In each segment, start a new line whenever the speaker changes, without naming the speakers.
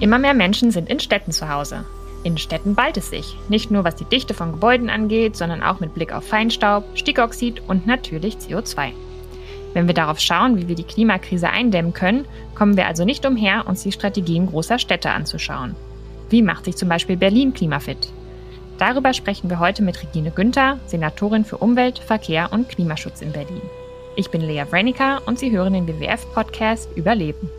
Immer mehr Menschen sind in Städten zu Hause. In Städten ballt es sich, nicht nur was die Dichte von Gebäuden angeht, sondern auch mit Blick auf Feinstaub, Stickoxid und natürlich CO2. Wenn wir darauf schauen, wie wir die Klimakrise eindämmen können, kommen wir also nicht umher, uns die Strategien großer Städte anzuschauen. Wie macht sich zum Beispiel Berlin klimafit? Darüber sprechen wir heute mit Regine Günther, Senatorin für Umwelt, Verkehr und Klimaschutz in Berlin. Ich bin Lea Wrenica und Sie hören den WWF-Podcast Überleben.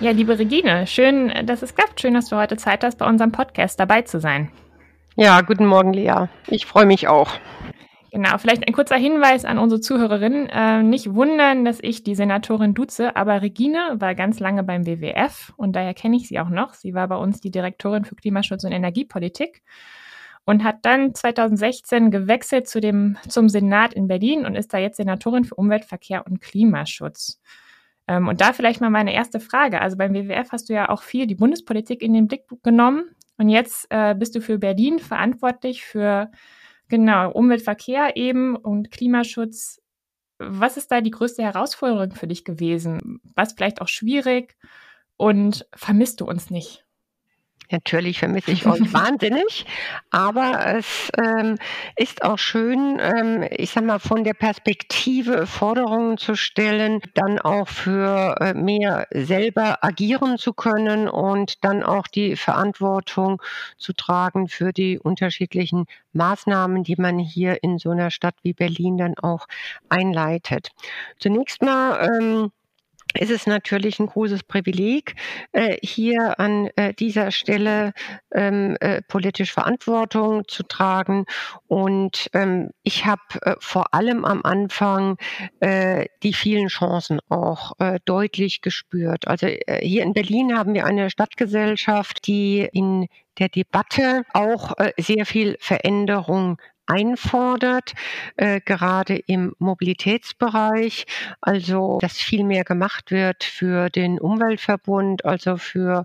Ja, liebe Regine, schön, dass es klappt. Schön, dass du heute Zeit hast, bei unserem Podcast dabei zu sein.
Ja, guten Morgen, Lea. Ich freue mich auch.
Genau, vielleicht ein kurzer Hinweis an unsere Zuhörerinnen. Äh, nicht wundern, dass ich die Senatorin duze, aber Regine war ganz lange beim WWF und daher kenne ich sie auch noch. Sie war bei uns die Direktorin für Klimaschutz und Energiepolitik und hat dann 2016 gewechselt zu dem, zum Senat in Berlin und ist da jetzt Senatorin für Umwelt, Verkehr und Klimaschutz. Ähm, und da vielleicht mal meine erste Frage. Also beim WWF hast du ja auch viel die Bundespolitik in den Blick genommen. Und jetzt äh, bist du für Berlin verantwortlich für genau Umweltverkehr eben und Klimaschutz. Was ist da die größte Herausforderung für dich gewesen? Was vielleicht auch schwierig? Und vermisst du uns nicht?
Natürlich vermisse ich euch wahnsinnig, aber es ähm, ist auch schön, ähm, ich sag mal, von der Perspektive Forderungen zu stellen, dann auch für äh, mehr selber agieren zu können und dann auch die Verantwortung zu tragen für die unterschiedlichen Maßnahmen, die man hier in so einer Stadt wie Berlin dann auch einleitet. Zunächst mal ähm, ist es natürlich ein großes Privileg, äh, hier an äh, dieser Stelle ähm, äh, politisch Verantwortung zu tragen. Und ähm, ich habe vor allem am Anfang die vielen Chancen auch deutlich gespürt. Also hier in Berlin haben wir eine Stadtgesellschaft, die in der Debatte auch sehr viel Veränderung einfordert, äh, gerade im Mobilitätsbereich, also dass viel mehr gemacht wird für den Umweltverbund, also für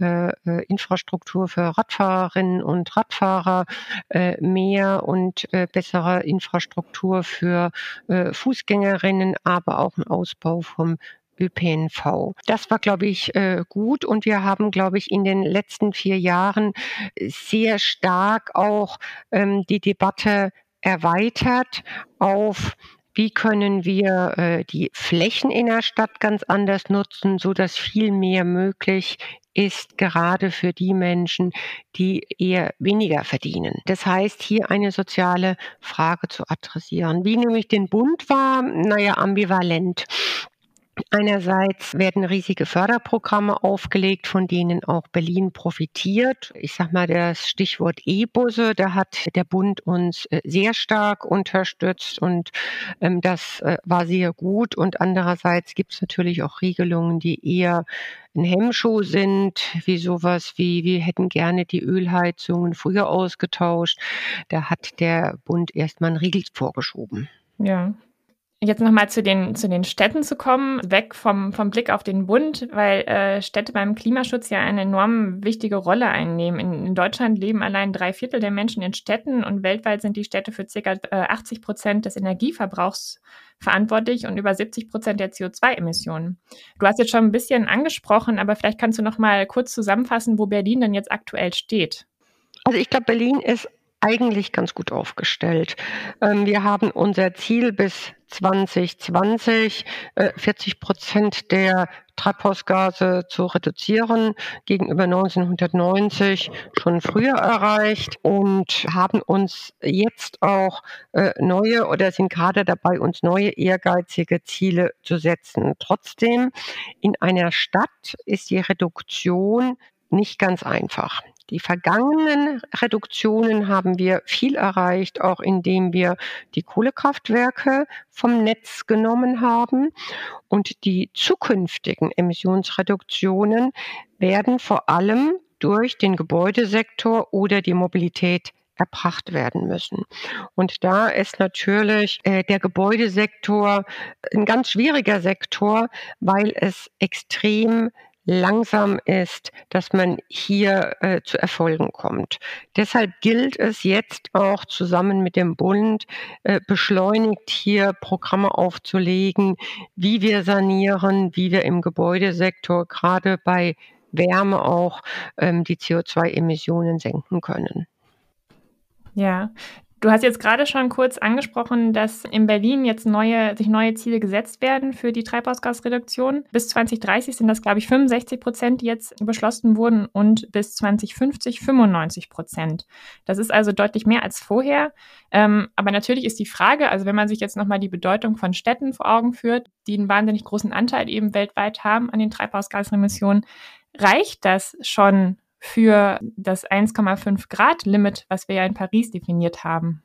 äh, äh Infrastruktur für Radfahrerinnen und Radfahrer, äh, mehr und äh, bessere Infrastruktur für äh, Fußgängerinnen, aber auch ein Ausbau vom ÖPNV. Das war, glaube ich, äh, gut und wir haben, glaube ich, in den letzten vier Jahren sehr stark auch ähm, die Debatte erweitert auf wie können wir äh, die Flächen in der Stadt ganz anders nutzen, so dass viel mehr möglich ist, gerade für die Menschen, die eher weniger verdienen. Das heißt, hier eine soziale Frage zu adressieren. Wie nämlich den Bund war, naja, ambivalent. Einerseits werden riesige Förderprogramme aufgelegt, von denen auch Berlin profitiert. Ich sage mal das Stichwort E-Busse, da hat der Bund uns äh, sehr stark unterstützt und ähm, das äh, war sehr gut. Und andererseits gibt es natürlich auch Regelungen, die eher ein Hemmschuh sind, wie sowas wie, wir hätten gerne die Ölheizungen früher ausgetauscht. Da hat der Bund erstmal einen Riegel vorgeschoben.
Ja, Jetzt nochmal zu den, zu den Städten zu kommen, weg vom, vom Blick auf den Bund, weil äh, Städte beim Klimaschutz ja eine enorm wichtige Rolle einnehmen. In, in, Deutschland leben allein drei Viertel der Menschen in Städten und weltweit sind die Städte für ca. äh, 80 Prozent des Energieverbrauchs verantwortlich und über 70 Prozent der CO2-Emissionen. Du hast jetzt schon ein bisschen angesprochen, aber vielleicht kannst du noch mal kurz zusammenfassen, wo Berlin denn jetzt aktuell steht.
Also ich glaube, Berlin ist eigentlich ganz gut aufgestellt. Ähm, wir haben unser Ziel bis 2020 40 äh, Prozent der Treibhausgase zu reduzieren gegenüber 1990 schon früher erreicht und haben uns jetzt auch äh, neue oder sind gerade dabei, uns neue ehrgeizige Ziele zu setzen. Trotzdem, in einer Stadt ist die Reduktion nicht ganz einfach. Die vergangenen Reduktionen haben wir viel erreicht, auch indem wir die Kohlekraftwerke vom Netz genommen haben. Und die zukünftigen Emissionsreduktionen werden vor allem durch den Gebäudesektor oder die Mobilität erbracht werden müssen. Und da ist natürlich äh, der Gebäudesektor ein ganz schwieriger Sektor, weil es extrem langsam ist, dass man hier äh, zu Erfolgen kommt. Deshalb gilt es jetzt auch zusammen mit dem Bund äh, beschleunigt hier Programme aufzulegen, wie wir sanieren, wie wir im Gebäudesektor gerade bei Wärme auch ähm, die CO2-Emissionen senken können.
Ja, Du hast jetzt gerade schon kurz angesprochen, dass in Berlin jetzt neue, sich neue Ziele gesetzt werden für die Treibhausgasreduktion. Bis 2030 sind das, glaube ich, 65 Prozent, die jetzt beschlossen wurden und bis 2050 95 Prozent. Das ist also deutlich mehr als vorher. Ähm, aber natürlich ist die Frage, also wenn man sich jetzt nochmal die Bedeutung von Städten vor Augen führt, die einen wahnsinnig großen Anteil eben weltweit haben an den Treibhausgasemissionen, reicht das schon für das 1,5 Grad Limit, was wir ja in Paris definiert haben?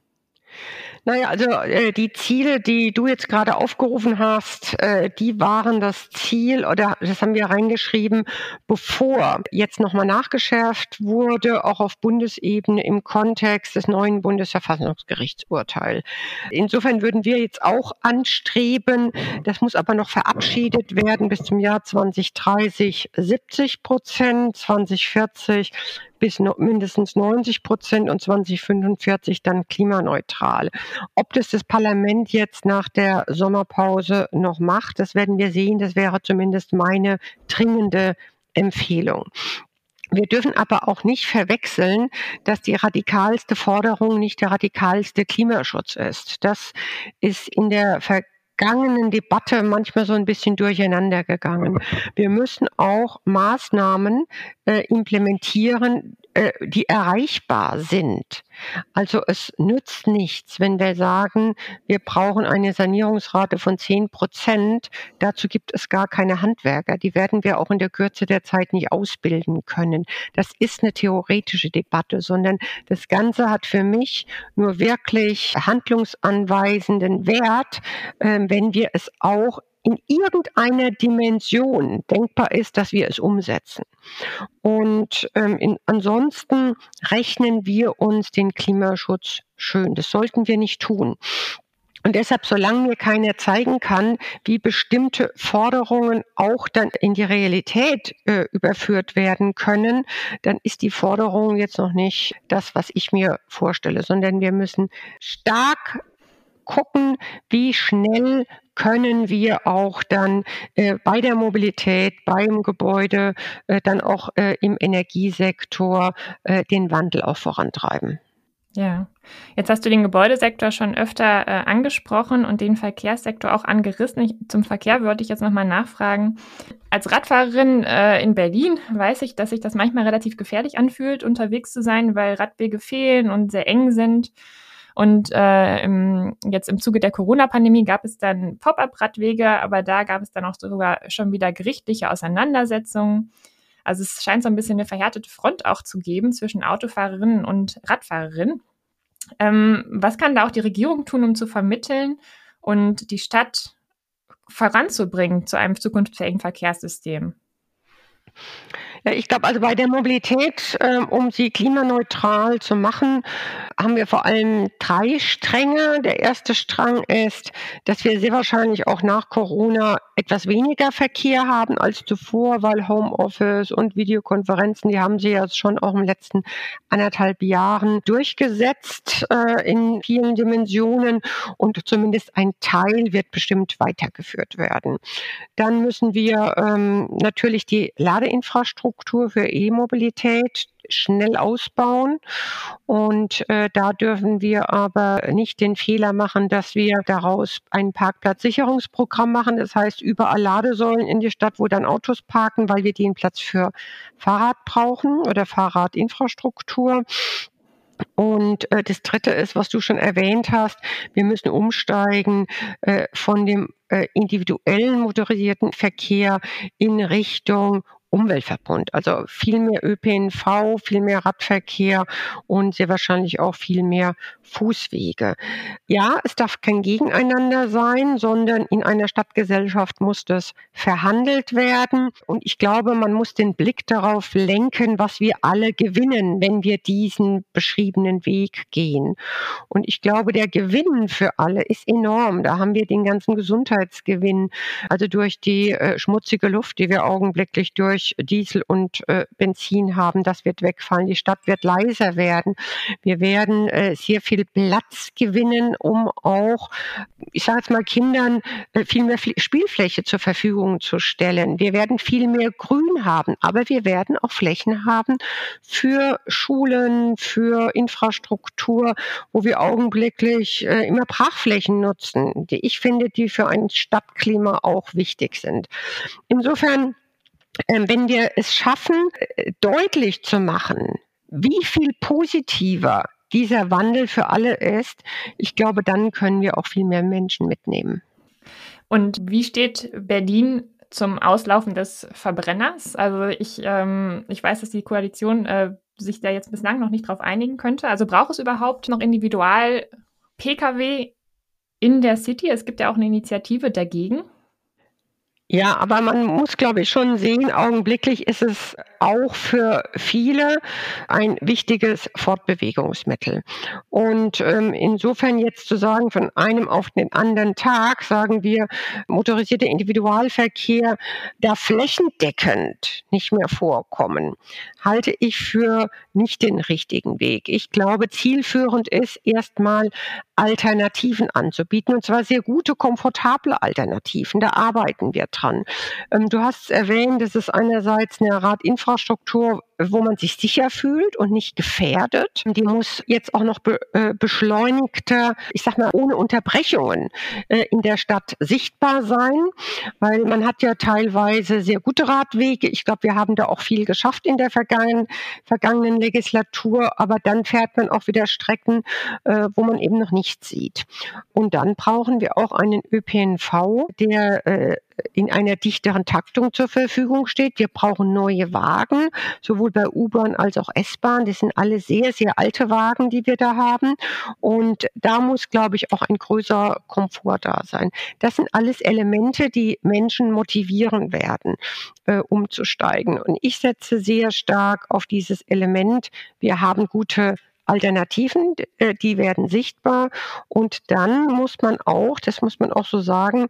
Naja, also äh, die Ziele, die du jetzt gerade aufgerufen hast, äh, die waren das Ziel, oder das haben wir reingeschrieben, bevor jetzt nochmal nachgeschärft wurde, auch auf Bundesebene im Kontext des neuen Bundesverfassungsgerichtsurteils. Insofern würden wir jetzt auch anstreben, das muss aber noch verabschiedet werden bis zum Jahr 2030 70 Prozent, 2040 bis mindestens 90 Prozent und 2045 dann klimaneutral. Ob das das Parlament jetzt nach der Sommerpause noch macht, das werden wir sehen. Das wäre zumindest meine dringende Empfehlung. Wir dürfen aber auch nicht verwechseln, dass die radikalste Forderung nicht der radikalste Klimaschutz ist. Das ist in der Ver vergangenen Debatte manchmal so ein bisschen durcheinander gegangen. Wir müssen auch Maßnahmen äh, implementieren, die erreichbar sind. Also es nützt nichts, wenn wir sagen, wir brauchen eine Sanierungsrate von 10 Prozent. Dazu gibt es gar keine Handwerker. Die werden wir auch in der Kürze der Zeit nicht ausbilden können. Das ist eine theoretische Debatte, sondern das Ganze hat für mich nur wirklich handlungsanweisenden Wert, äh, wenn wir es auch in irgendeiner Dimension denkbar ist, dass wir es umsetzen. Und ähm, in, ansonsten rechnen wir uns den Klimaschutz schön. Das sollten wir nicht tun. Und deshalb, solange mir keiner zeigen kann, wie bestimmte Forderungen auch dann in die Realität äh, überführt werden können, dann ist die Forderung jetzt noch nicht das, was ich mir vorstelle, sondern wir müssen stark gucken, wie schnell können wir auch dann äh, bei der Mobilität, beim Gebäude, äh, dann auch äh, im Energiesektor äh, den Wandel auch vorantreiben.
Ja, jetzt hast du den Gebäudesektor schon öfter äh, angesprochen und den Verkehrssektor auch angerissen. Ich, zum Verkehr würde ich jetzt nochmal nachfragen. Als Radfahrerin äh, in Berlin weiß ich, dass sich das manchmal relativ gefährlich anfühlt, unterwegs zu sein, weil Radwege fehlen und sehr eng sind. Und äh, im, jetzt im Zuge der Corona-Pandemie gab es dann Pop-up-Radwege, aber da gab es dann auch sogar schon wieder gerichtliche Auseinandersetzungen. Also es scheint so ein bisschen eine verhärtete Front auch zu geben zwischen Autofahrerinnen und Radfahrerinnen. Ähm, was kann da auch die Regierung tun, um zu vermitteln und die Stadt voranzubringen zu einem zukunftsfähigen Verkehrssystem?
Ja, ich glaube, also bei der Mobilität, äh, um sie klimaneutral zu machen, haben wir vor allem drei Stränge. Der erste Strang ist, dass wir sehr wahrscheinlich auch nach Corona etwas weniger Verkehr haben als zuvor, weil Homeoffice und Videokonferenzen, die haben sie ja schon auch im letzten anderthalb Jahren durchgesetzt äh, in vielen Dimensionen und zumindest ein Teil wird bestimmt weitergeführt werden. Dann müssen wir ähm, natürlich die Ladeinfrastruktur Infrastruktur für E-Mobilität schnell ausbauen. Und äh, da dürfen wir aber nicht den Fehler machen, dass wir daraus ein Parkplatzsicherungsprogramm machen. Das heißt, überall Ladesäulen in die Stadt, wo dann Autos parken, weil wir den Platz für Fahrrad brauchen oder Fahrradinfrastruktur. Und äh, das Dritte ist, was du schon erwähnt hast, wir müssen umsteigen äh, von dem äh, individuellen motorisierten Verkehr in Richtung Umweltverbund. Also viel mehr ÖPNV, viel mehr Radverkehr und sehr wahrscheinlich auch viel mehr Fußwege. Ja, es darf kein Gegeneinander sein, sondern in einer Stadtgesellschaft muss das verhandelt werden. Und ich glaube, man muss den Blick darauf lenken, was wir alle gewinnen, wenn wir diesen beschriebenen Weg gehen. Und ich glaube, der Gewinn für alle ist enorm. Da haben wir den ganzen Gesundheitsgewinn, also durch die äh, schmutzige Luft, die wir augenblicklich durch Diesel und äh, Benzin haben, das wird wegfallen. Die Stadt wird leiser werden. Wir werden äh, sehr viel Platz gewinnen, um auch, ich sage jetzt mal, Kindern äh, viel mehr Spielfläche zur Verfügung zu stellen. Wir werden viel mehr Grün haben, aber wir werden auch Flächen haben für Schulen, für Infrastruktur, wo wir augenblicklich äh, immer Brachflächen nutzen, die ich finde, die für ein Stadtklima auch wichtig sind. Insofern wenn wir es schaffen, äh, deutlich zu machen, wie viel positiver dieser Wandel für alle ist, ich glaube, dann können wir auch viel mehr Menschen mitnehmen.
Und wie steht Berlin zum Auslaufen des Verbrenners? Also ich, ähm, ich weiß, dass die Koalition äh, sich da jetzt bislang noch nicht drauf einigen könnte. Also braucht es überhaupt noch Individual-Pkw in der City? Es gibt ja auch eine Initiative dagegen.
Ja, aber man muss, glaube ich, schon sehen, augenblicklich ist es auch für viele ein wichtiges Fortbewegungsmittel. Und ähm, insofern jetzt zu sagen, von einem auf den anderen Tag, sagen wir, motorisierter Individualverkehr darf flächendeckend nicht mehr vorkommen, halte ich für nicht den richtigen Weg. Ich glaube, zielführend ist erstmal Alternativen anzubieten, und zwar sehr gute, komfortable Alternativen. Da arbeiten wir dran. Ähm, du hast erwähnt, es ist einerseits eine Radinfrastruktur, wo man sich sicher fühlt und nicht gefährdet. Die muss jetzt auch noch be, äh, beschleunigter, ich sag mal, ohne Unterbrechungen äh, in der Stadt sichtbar sein, weil man hat ja teilweise sehr gute Radwege. Ich glaube, wir haben da auch viel geschafft in der vergangenen, vergangenen Legislatur, aber dann fährt man auch wieder Strecken, äh, wo man eben noch nichts sieht. Und dann brauchen wir auch einen ÖPNV, der äh, in einer dichteren Taktung zur Verfügung steht. Wir brauchen neue Wagen, sowohl bei U-Bahn als auch S-Bahn. Das sind alle sehr, sehr alte Wagen, die wir da haben. Und da muss, glaube ich, auch ein größerer Komfort da sein. Das sind alles Elemente, die Menschen motivieren werden, äh, umzusteigen. Und ich setze sehr stark auf dieses Element. Wir haben gute Alternativen, äh, die werden sichtbar. Und dann muss man auch, das muss man auch so sagen,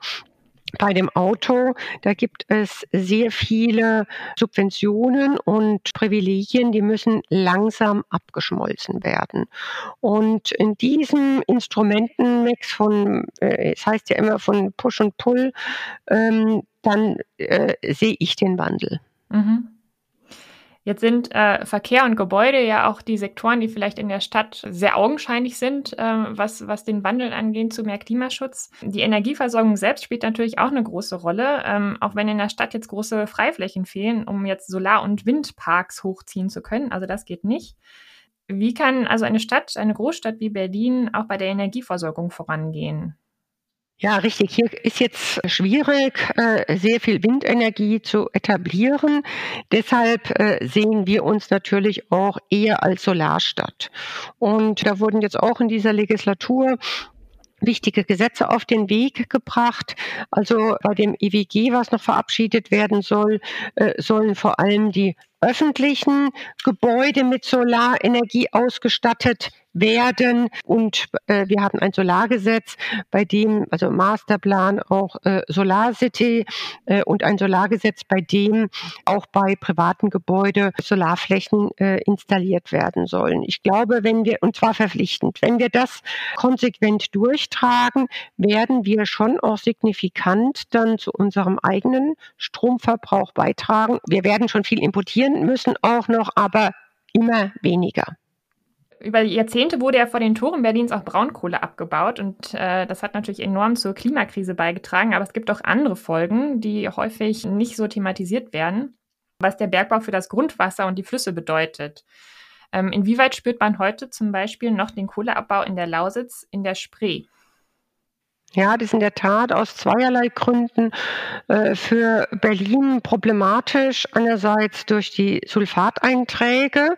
bei dem Auto, da gibt es sehr viele Subventionen und Privilegien, die müssen langsam abgeschmolzen werden. Und in diesem Instrumentenmix von, äh, es heißt ja immer von Push und Pull, ähm, dann äh, sehe ich den Wandel. Mhm.
Jetzt sind äh, Verkehr und Gebäude ja auch die Sektoren, die vielleicht in der Stadt sehr augenscheinlich sind, äh, was, was den Wandel angeht zu mehr Klimaschutz. Die Energieversorgung selbst spielt natürlich auch eine große Rolle, ähm, auch wenn in der Stadt jetzt große Freiflächen fehlen, um jetzt Solar- und Windparks hochziehen zu können. Also das geht nicht. Wie kann also eine Stadt, eine Großstadt wie Berlin auch bei der Energieversorgung vorangehen?
Ja, richtig. Hier ist jetzt schwierig, äh, sehr viel Windenergie zu etablieren. Deshalb äh, sehen wir uns natürlich auch eher als Solarstadt. Und da wurden jetzt auch in dieser Legislatur wichtige Gesetze auf den Weg gebracht. Also bei dem EWG, was noch verabschiedet werden soll, äh, sollen vor allem die öffentlichen Gebäude mit Solarenergie ausgestattet werden. Und äh, wir haben ein Solargesetz, bei dem, also Masterplan auch äh, Solarcity äh, und ein Solargesetz, bei dem auch bei privaten Gebäuden Solarflächen äh, installiert werden sollen. Ich glaube, wenn wir, und zwar verpflichtend, wenn wir das konsequent durchtragen, werden wir schon auch signifikant dann zu unserem eigenen Stromverbrauch beitragen. Wir werden schon viel importieren müssen auch noch, aber immer weniger
über Jahrzehnte wurde ja vor den Toren Berlins auch Braunkohle abgebaut und äh, das hat natürlich enorm zur Klimakrise beigetragen, aber es gibt auch andere Folgen, die häufig nicht so thematisiert werden, was der Bergbau für das Grundwasser und die Flüsse bedeutet. Ähm, inwieweit spürt man heute zum Beispiel noch den Kohleabbau in der Lausitz, in der Spree?
Ja, das ist in der Tat aus zweierlei Gründen äh, für Berlin problematisch. Einerseits durch die Sulfateinträge,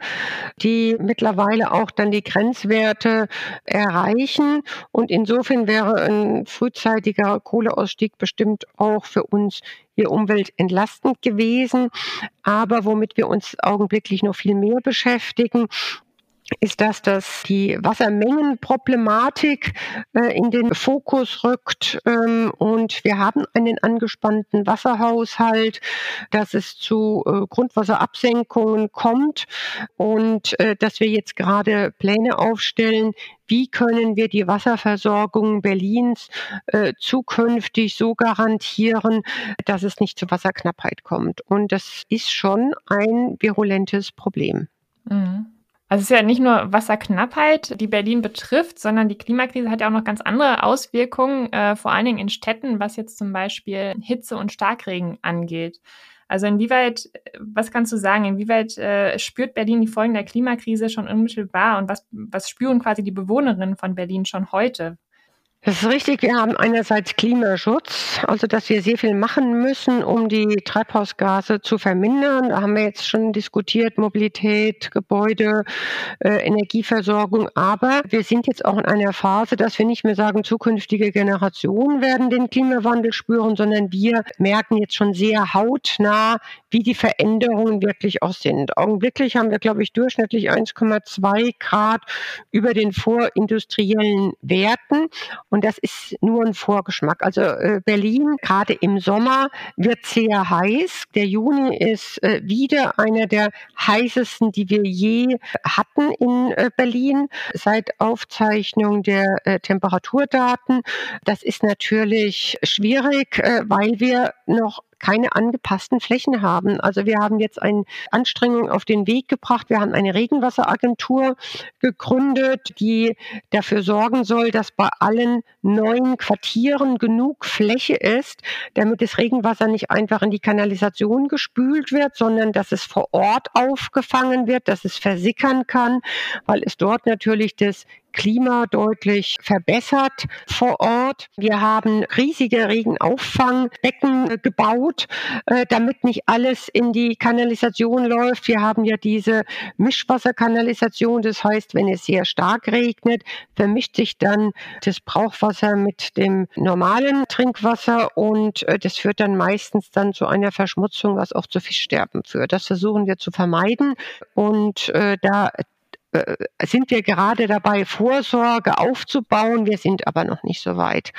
die mittlerweile auch dann die Grenzwerte erreichen. Und insofern wäre ein frühzeitiger Kohleausstieg bestimmt auch für uns hier umweltentlastend gewesen. Aber womit wir uns augenblicklich noch viel mehr beschäftigen, ist das, dass die Wassermengenproblematik äh, in den Fokus rückt ähm, und wir haben einen angespannten Wasserhaushalt, dass es zu äh, Grundwasserabsenkungen kommt und äh, dass wir jetzt gerade Pläne aufstellen, wie können wir die Wasserversorgung Berlins äh, zukünftig so garantieren, dass es nicht zu Wasserknappheit kommt. Und das ist schon ein virulentes Problem.
Mhm. Also es ist ja nicht nur Wasserknappheit, die Berlin betrifft, sondern die Klimakrise hat ja auch noch ganz andere Auswirkungen, äh, vor allen Dingen in Städten, was jetzt zum Beispiel Hitze und Starkregen angeht. Also inwieweit, was kannst du sagen, inwieweit äh, spürt Berlin die Folgen der Klimakrise schon unmittelbar und was, was spüren quasi die Bewohnerinnen von Berlin schon heute?
Das ist richtig. Wir haben einerseits Klimaschutz, also dass wir sehr viel machen müssen, um die Treibhausgase zu vermindern. Da haben wir jetzt schon diskutiert, Mobilität, Gebäude, äh, Energieversorgung. Aber wir sind jetzt auch in einer Phase, dass wir nicht mehr sagen, zukünftige Generationen werden den Klimawandel spüren, sondern wir merken jetzt schon sehr hautnah, wie die Veränderungen wirklich auch sind. Augenblicklich haben wir, glaube ich, durchschnittlich 1,2 Grad über den vorindustriellen Werten. Und das ist nur ein Vorgeschmack. Also äh, Berlin, gerade im Sommer, wird sehr heiß. Der Juni ist äh, wieder einer der heißesten, die wir je hatten in äh, Berlin seit Aufzeichnung der äh, Temperaturdaten. Das ist natürlich schwierig, äh, weil wir noch keine angepassten Flächen haben. Also wir haben jetzt eine Anstrengung auf den Weg gebracht. Wir haben eine Regenwasseragentur gegründet, die dafür sorgen soll, dass bei allen neuen Quartieren genug Fläche ist, damit das Regenwasser nicht einfach in die Kanalisation gespült wird, sondern dass es vor Ort aufgefangen wird, dass es versickern kann, weil es dort natürlich das Klima deutlich verbessert vor Ort. Wir haben riesige Regenauffangbecken gebaut, äh, damit nicht alles in die Kanalisation läuft. Wir haben ja diese Mischwasserkanalisation. Das heißt, wenn es sehr stark regnet, vermischt sich dann das Brauchwasser mit dem normalen Trinkwasser und äh, das führt dann meistens dann zu einer Verschmutzung, was auch zu Fischsterben führt. Das versuchen wir zu vermeiden und äh, da äh, sind wir gerade dabei, Vorsorge aufzubauen. Wir sind aber noch nicht so weit.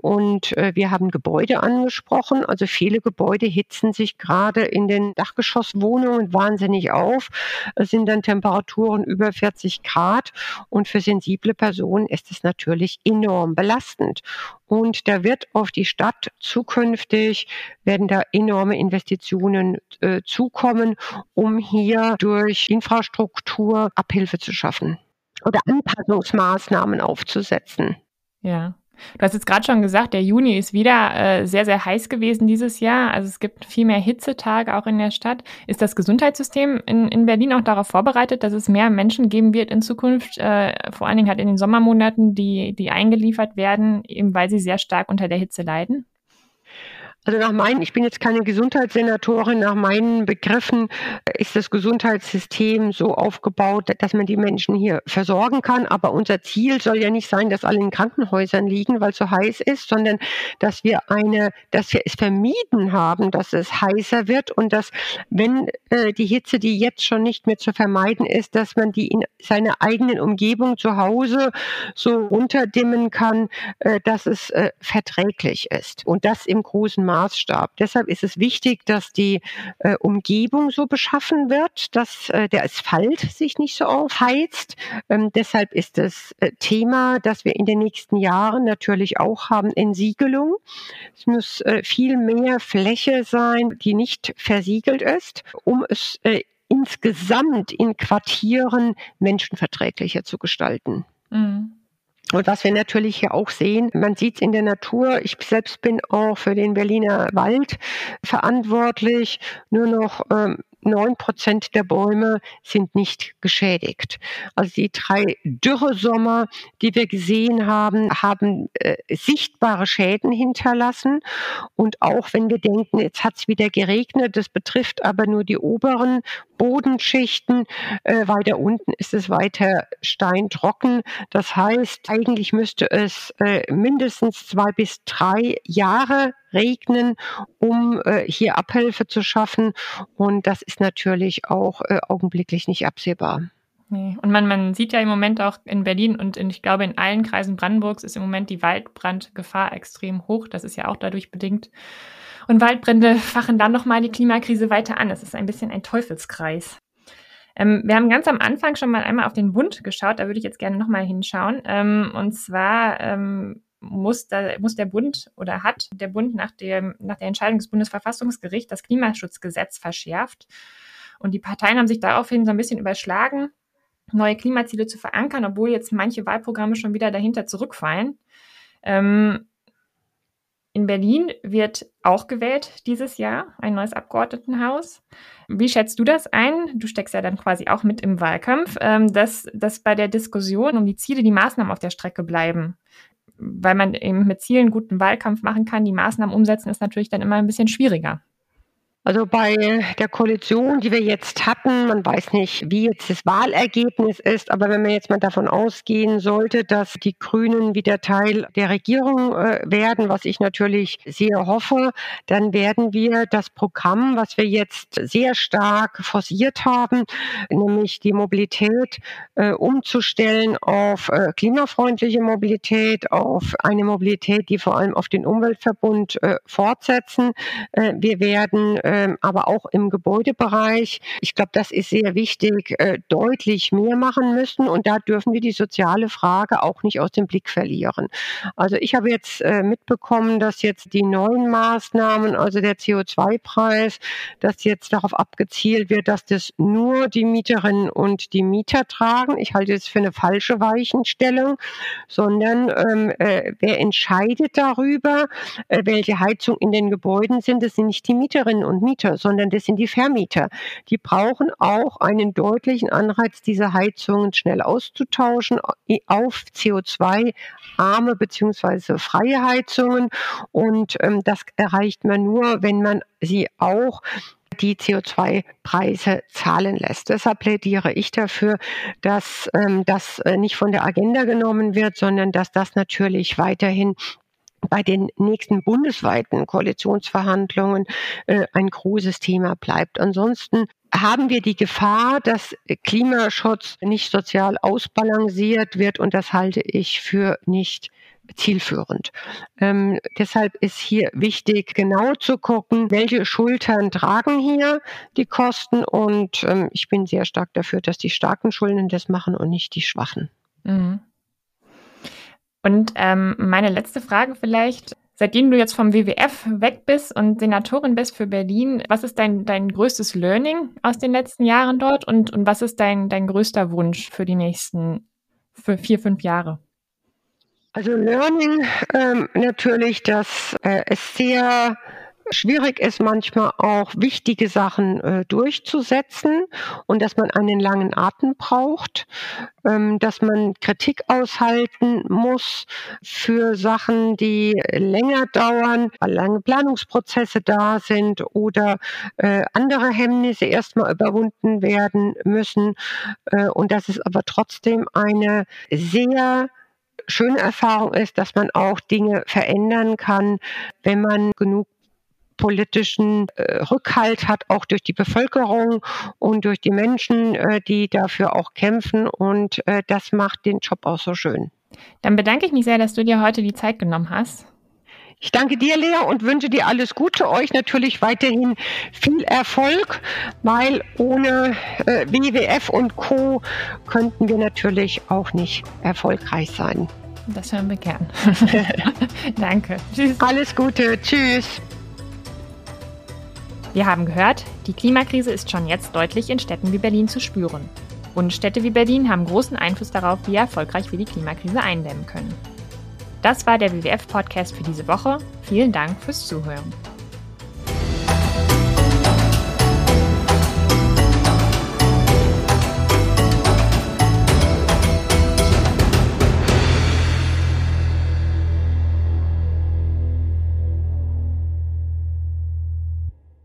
Und äh, wir haben Gebäude angesprochen. Also viele Gebäude hitzen sich gerade in den Dachgeschosswohnungen wahnsinnig auf. Es sind dann Temperaturen über 40 Grad. Und für sensible Personen ist es natürlich enorm belastend. Und da wird auf die Stadt zukünftig, werden da enorme Investitionen äh, zukommen, um hier durch Infrastruktur Abhilfe zu schaffen oder Anpassungsmaßnahmen aufzusetzen.
Ja. Du hast jetzt gerade schon gesagt, der Juni ist wieder äh, sehr, sehr heiß gewesen dieses Jahr. Also es gibt viel mehr Hitzetage auch in der Stadt. Ist das Gesundheitssystem in, in Berlin auch darauf vorbereitet, dass es mehr Menschen geben wird in Zukunft, äh, vor allen Dingen halt in den Sommermonaten, die, die eingeliefert werden, eben weil sie sehr stark unter der Hitze leiden?
Also nach meinen, ich bin jetzt keine Gesundheitssenatorin, nach meinen Begriffen ist das Gesundheitssystem so aufgebaut, dass man die Menschen hier versorgen kann. Aber unser Ziel soll ja nicht sein, dass alle in Krankenhäusern liegen, weil es so heiß ist, sondern dass wir eine, dass wir es vermieden haben, dass es heißer wird und dass, wenn äh, die Hitze, die jetzt schon nicht mehr zu vermeiden ist, dass man die in seiner eigenen Umgebung zu Hause so runterdimmen kann, äh, dass es äh, verträglich ist. Und das im großen Maße Maßstab. Deshalb ist es wichtig, dass die äh, Umgebung so beschaffen wird, dass äh, der Asphalt sich nicht so aufheizt. Ähm, deshalb ist das äh, Thema, das wir in den nächsten Jahren natürlich auch haben, Entsiegelung. Es muss äh, viel mehr Fläche sein, die nicht versiegelt ist, um es äh, insgesamt in Quartieren menschenverträglicher zu gestalten. Mhm. Und was wir natürlich hier auch sehen, man sieht es in der Natur. Ich selbst bin auch für den Berliner Wald verantwortlich. Nur noch ähm, neun Prozent der Bäume sind nicht geschädigt. Also die drei Dürresommer, die wir gesehen haben, haben äh, sichtbare Schäden hinterlassen. Und auch wenn wir denken, jetzt hat es wieder geregnet, das betrifft aber nur die oberen Bodenschichten. Äh, weiter unten ist es weiter steintrocken. Das heißt, eigentlich müsste es äh, mindestens zwei bis drei Jahre regnen, um äh, hier Abhilfe zu schaffen. Und das ist natürlich auch äh, augenblicklich nicht absehbar.
Nee. Und man, man sieht ja im Moment auch in Berlin und in, ich glaube in allen Kreisen Brandenburgs ist im Moment die Waldbrandgefahr extrem hoch. Das ist ja auch dadurch bedingt. Und Waldbrände fachen dann nochmal die Klimakrise weiter an. Das ist ein bisschen ein Teufelskreis. Ähm, wir haben ganz am Anfang schon mal einmal auf den Bund geschaut. Da würde ich jetzt gerne nochmal hinschauen. Ähm, und zwar ähm, muss, da, muss der Bund oder hat der Bund nach, dem, nach der Entscheidung des Bundesverfassungsgerichts das Klimaschutzgesetz verschärft. Und die Parteien haben sich daraufhin so ein bisschen überschlagen, neue Klimaziele zu verankern, obwohl jetzt manche Wahlprogramme schon wieder dahinter zurückfallen. Ähm, in Berlin wird auch gewählt dieses Jahr ein neues Abgeordnetenhaus. Wie schätzt du das ein? Du steckst ja dann quasi auch mit im Wahlkampf, ähm, dass, dass bei der Diskussion um die Ziele die Maßnahmen auf der Strecke bleiben weil man eben mit Zielen guten Wahlkampf machen kann, die Maßnahmen umsetzen, ist natürlich dann immer ein bisschen schwieriger.
Also bei der Koalition, die wir jetzt hatten, man weiß nicht, wie jetzt das Wahlergebnis ist, aber wenn man jetzt mal davon ausgehen sollte, dass die Grünen wieder Teil der Regierung äh, werden, was ich natürlich sehr hoffe, dann werden wir das Programm, was wir jetzt sehr stark forciert haben, nämlich die Mobilität äh, umzustellen auf äh, klimafreundliche Mobilität, auf eine Mobilität, die vor allem auf den Umweltverbund fortsetzen. Wir werden aber auch im Gebäudebereich. Ich glaube, das ist sehr wichtig, äh, deutlich mehr machen müssen. Und da dürfen wir die soziale Frage auch nicht aus dem Blick verlieren. Also ich habe jetzt äh, mitbekommen, dass jetzt die neuen Maßnahmen, also der CO2-Preis, dass jetzt darauf abgezielt wird, dass das nur die Mieterinnen und die Mieter tragen. Ich halte es für eine falsche Weichenstellung, sondern ähm, äh, wer entscheidet darüber, äh, welche Heizung in den Gebäuden sind, das sind nicht die Mieterinnen und Mieter, sondern das sind die Vermieter. Die brauchen auch einen deutlichen Anreiz, diese Heizungen schnell auszutauschen auf CO2-arme bzw. freie Heizungen. Und ähm, das erreicht man nur, wenn man sie auch die CO2-Preise zahlen lässt. Deshalb plädiere ich dafür, dass ähm, das äh, nicht von der Agenda genommen wird, sondern dass das natürlich weiterhin bei den nächsten bundesweiten Koalitionsverhandlungen äh, ein großes Thema bleibt. Ansonsten haben wir die Gefahr, dass Klimaschutz nicht sozial ausbalanciert wird und das halte ich für nicht zielführend. Ähm, deshalb ist hier wichtig, genau zu gucken, welche Schultern tragen hier die Kosten und ähm, ich bin sehr stark dafür, dass die starken Schulden das machen und nicht die schwachen. Mhm.
Und ähm, meine letzte Frage vielleicht. Seitdem du jetzt vom WWF weg bist und Senatorin bist für Berlin, was ist dein, dein größtes Learning aus den letzten Jahren dort und, und was ist dein, dein größter Wunsch für die nächsten für vier, fünf Jahre?
Also Learning ähm, natürlich, dass äh, es sehr schwierig ist manchmal auch wichtige Sachen äh, durchzusetzen und dass man einen langen Atem braucht, ähm, dass man Kritik aushalten muss für Sachen, die länger dauern, weil lange Planungsprozesse da sind oder äh, andere Hemmnisse erstmal überwunden werden müssen. Äh, und dass es aber trotzdem eine sehr schöne Erfahrung ist, dass man auch Dinge verändern kann, wenn man genug politischen äh, Rückhalt hat, auch durch die Bevölkerung und durch die Menschen, äh, die dafür auch kämpfen. Und äh, das macht den Job auch so schön.
Dann bedanke ich mich sehr, dass du dir heute die Zeit genommen hast.
Ich danke dir, Lea, und wünsche dir alles Gute. Euch natürlich weiterhin viel Erfolg, weil ohne äh, WWF und Co. könnten wir natürlich auch nicht erfolgreich sein.
Das hören wir gern. Danke.
Tschüss. Alles Gute. Tschüss.
Wir haben gehört, die Klimakrise ist schon jetzt deutlich in Städten wie Berlin zu spüren. Und Städte wie Berlin haben großen Einfluss darauf, wie erfolgreich wir die Klimakrise eindämmen können. Das war der WWF-Podcast für diese Woche. Vielen Dank fürs Zuhören.